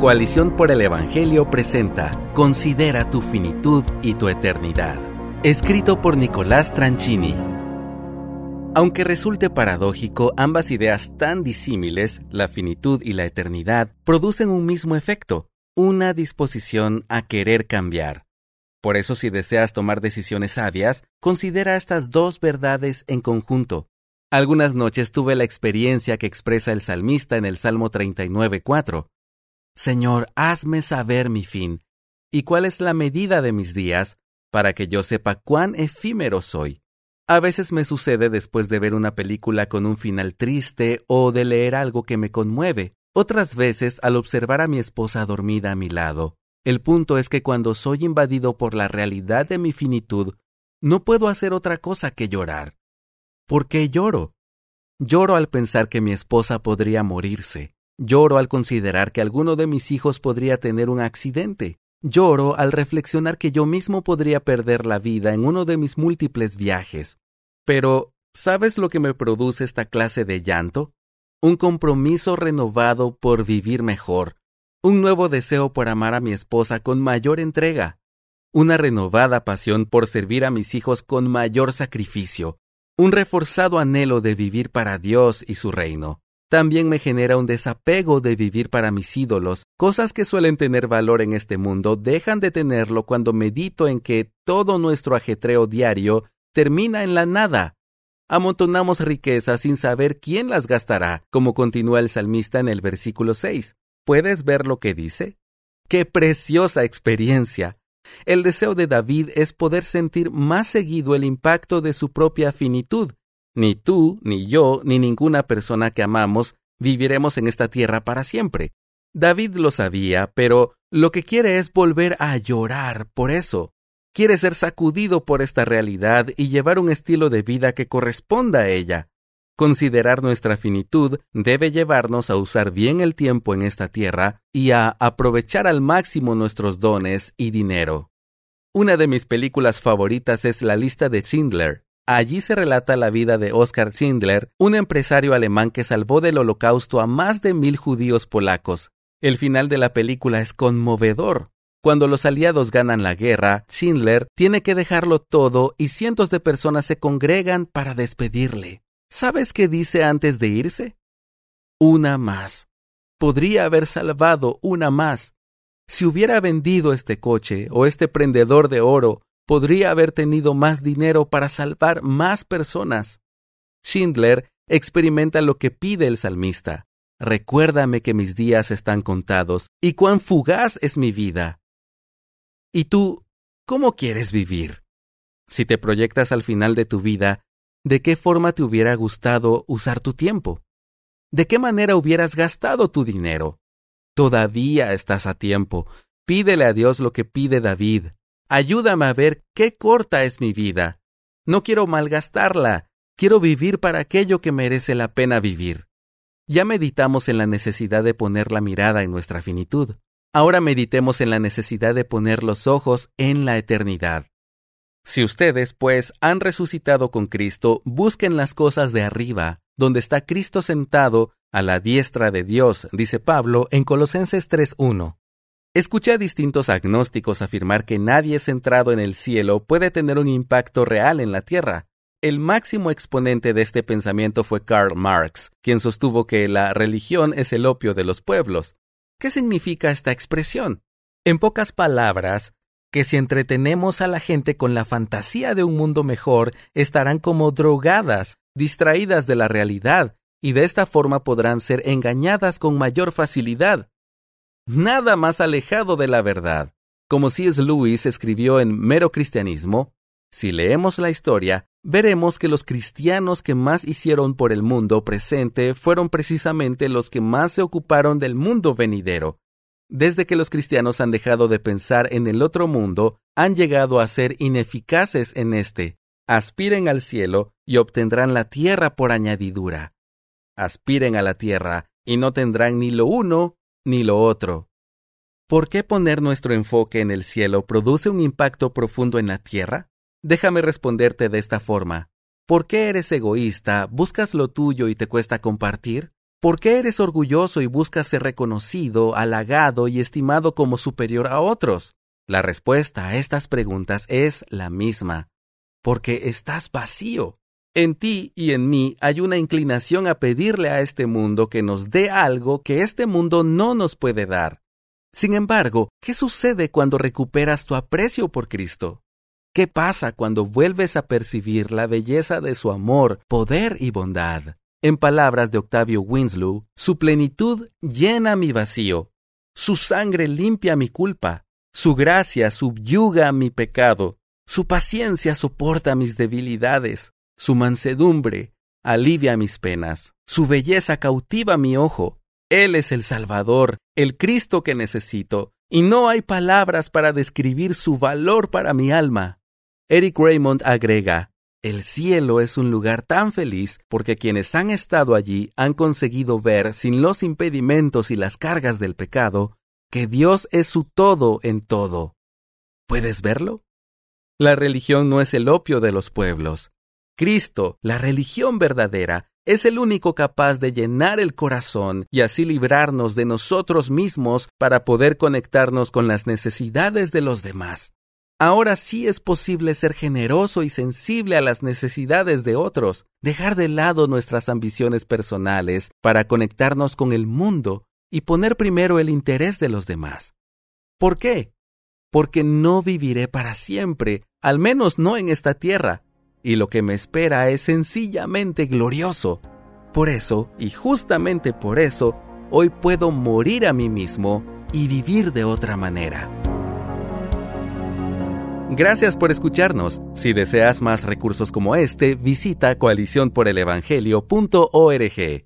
Coalición por el Evangelio presenta Considera tu finitud y tu eternidad. Escrito por Nicolás Tranchini. Aunque resulte paradójico, ambas ideas tan disímiles, la finitud y la eternidad, producen un mismo efecto, una disposición a querer cambiar. Por eso si deseas tomar decisiones sabias, considera estas dos verdades en conjunto. Algunas noches tuve la experiencia que expresa el salmista en el Salmo 39.4. Señor, hazme saber mi fin, y cuál es la medida de mis días, para que yo sepa cuán efímero soy. A veces me sucede después de ver una película con un final triste o de leer algo que me conmueve, otras veces al observar a mi esposa dormida a mi lado. El punto es que cuando soy invadido por la realidad de mi finitud, no puedo hacer otra cosa que llorar. ¿Por qué lloro? Lloro al pensar que mi esposa podría morirse. Lloro al considerar que alguno de mis hijos podría tener un accidente. Lloro al reflexionar que yo mismo podría perder la vida en uno de mis múltiples viajes. Pero, ¿sabes lo que me produce esta clase de llanto? Un compromiso renovado por vivir mejor, un nuevo deseo por amar a mi esposa con mayor entrega, una renovada pasión por servir a mis hijos con mayor sacrificio, un reforzado anhelo de vivir para Dios y su reino también me genera un desapego de vivir para mis ídolos. Cosas que suelen tener valor en este mundo dejan de tenerlo cuando medito en que todo nuestro ajetreo diario termina en la nada. Amontonamos riquezas sin saber quién las gastará, como continúa el salmista en el versículo 6. ¿Puedes ver lo que dice? ¡Qué preciosa experiencia! El deseo de David es poder sentir más seguido el impacto de su propia finitud, ni tú, ni yo, ni ninguna persona que amamos viviremos en esta tierra para siempre. David lo sabía, pero lo que quiere es volver a llorar por eso. Quiere ser sacudido por esta realidad y llevar un estilo de vida que corresponda a ella. Considerar nuestra finitud debe llevarnos a usar bien el tiempo en esta tierra y a aprovechar al máximo nuestros dones y dinero. Una de mis películas favoritas es La lista de Schindler. Allí se relata la vida de Oskar Schindler, un empresario alemán que salvó del holocausto a más de mil judíos polacos. El final de la película es conmovedor. Cuando los aliados ganan la guerra, Schindler tiene que dejarlo todo y cientos de personas se congregan para despedirle. ¿Sabes qué dice antes de irse? Una más. Podría haber salvado una más. Si hubiera vendido este coche o este prendedor de oro podría haber tenido más dinero para salvar más personas. Schindler experimenta lo que pide el salmista. Recuérdame que mis días están contados y cuán fugaz es mi vida. ¿Y tú, cómo quieres vivir? Si te proyectas al final de tu vida, ¿de qué forma te hubiera gustado usar tu tiempo? ¿De qué manera hubieras gastado tu dinero? Todavía estás a tiempo. Pídele a Dios lo que pide David. Ayúdame a ver qué corta es mi vida. No quiero malgastarla, quiero vivir para aquello que merece la pena vivir. Ya meditamos en la necesidad de poner la mirada en nuestra finitud. Ahora meditemos en la necesidad de poner los ojos en la eternidad. Si ustedes, pues, han resucitado con Cristo, busquen las cosas de arriba, donde está Cristo sentado a la diestra de Dios, dice Pablo en Colosenses 3.1. Escuché a distintos agnósticos afirmar que nadie centrado en el cielo puede tener un impacto real en la Tierra. El máximo exponente de este pensamiento fue Karl Marx, quien sostuvo que la religión es el opio de los pueblos. ¿Qué significa esta expresión? En pocas palabras, que si entretenemos a la gente con la fantasía de un mundo mejor, estarán como drogadas, distraídas de la realidad, y de esta forma podrán ser engañadas con mayor facilidad nada más alejado de la verdad. Como C.S. Lewis escribió en Mero Cristianismo, si leemos la historia, veremos que los cristianos que más hicieron por el mundo presente fueron precisamente los que más se ocuparon del mundo venidero. Desde que los cristianos han dejado de pensar en el otro mundo, han llegado a ser ineficaces en este. Aspiren al cielo y obtendrán la tierra por añadidura. Aspiren a la tierra y no tendrán ni lo uno ni lo otro. ¿Por qué poner nuestro enfoque en el cielo produce un impacto profundo en la tierra? Déjame responderte de esta forma. ¿Por qué eres egoísta, buscas lo tuyo y te cuesta compartir? ¿Por qué eres orgulloso y buscas ser reconocido, halagado y estimado como superior a otros? La respuesta a estas preguntas es la misma, porque estás vacío. En ti y en mí hay una inclinación a pedirle a este mundo que nos dé algo que este mundo no nos puede dar. Sin embargo, ¿qué sucede cuando recuperas tu aprecio por Cristo? ¿Qué pasa cuando vuelves a percibir la belleza de su amor, poder y bondad? En palabras de Octavio Winslow, su plenitud llena mi vacío, su sangre limpia mi culpa, su gracia subyuga mi pecado, su paciencia soporta mis debilidades, su mansedumbre alivia mis penas, su belleza cautiva mi ojo. Él es el Salvador, el Cristo que necesito, y no hay palabras para describir su valor para mi alma. Eric Raymond agrega, el cielo es un lugar tan feliz porque quienes han estado allí han conseguido ver, sin los impedimentos y las cargas del pecado, que Dios es su todo en todo. ¿Puedes verlo? La religión no es el opio de los pueblos. Cristo, la religión verdadera, es el único capaz de llenar el corazón y así librarnos de nosotros mismos para poder conectarnos con las necesidades de los demás. Ahora sí es posible ser generoso y sensible a las necesidades de otros, dejar de lado nuestras ambiciones personales para conectarnos con el mundo y poner primero el interés de los demás. ¿Por qué? Porque no viviré para siempre, al menos no en esta tierra, y lo que me espera es sencillamente glorioso. Por eso, y justamente por eso, hoy puedo morir a mí mismo y vivir de otra manera. Gracias por escucharnos. Si deseas más recursos como este, visita coaliciónporelevangelio.org.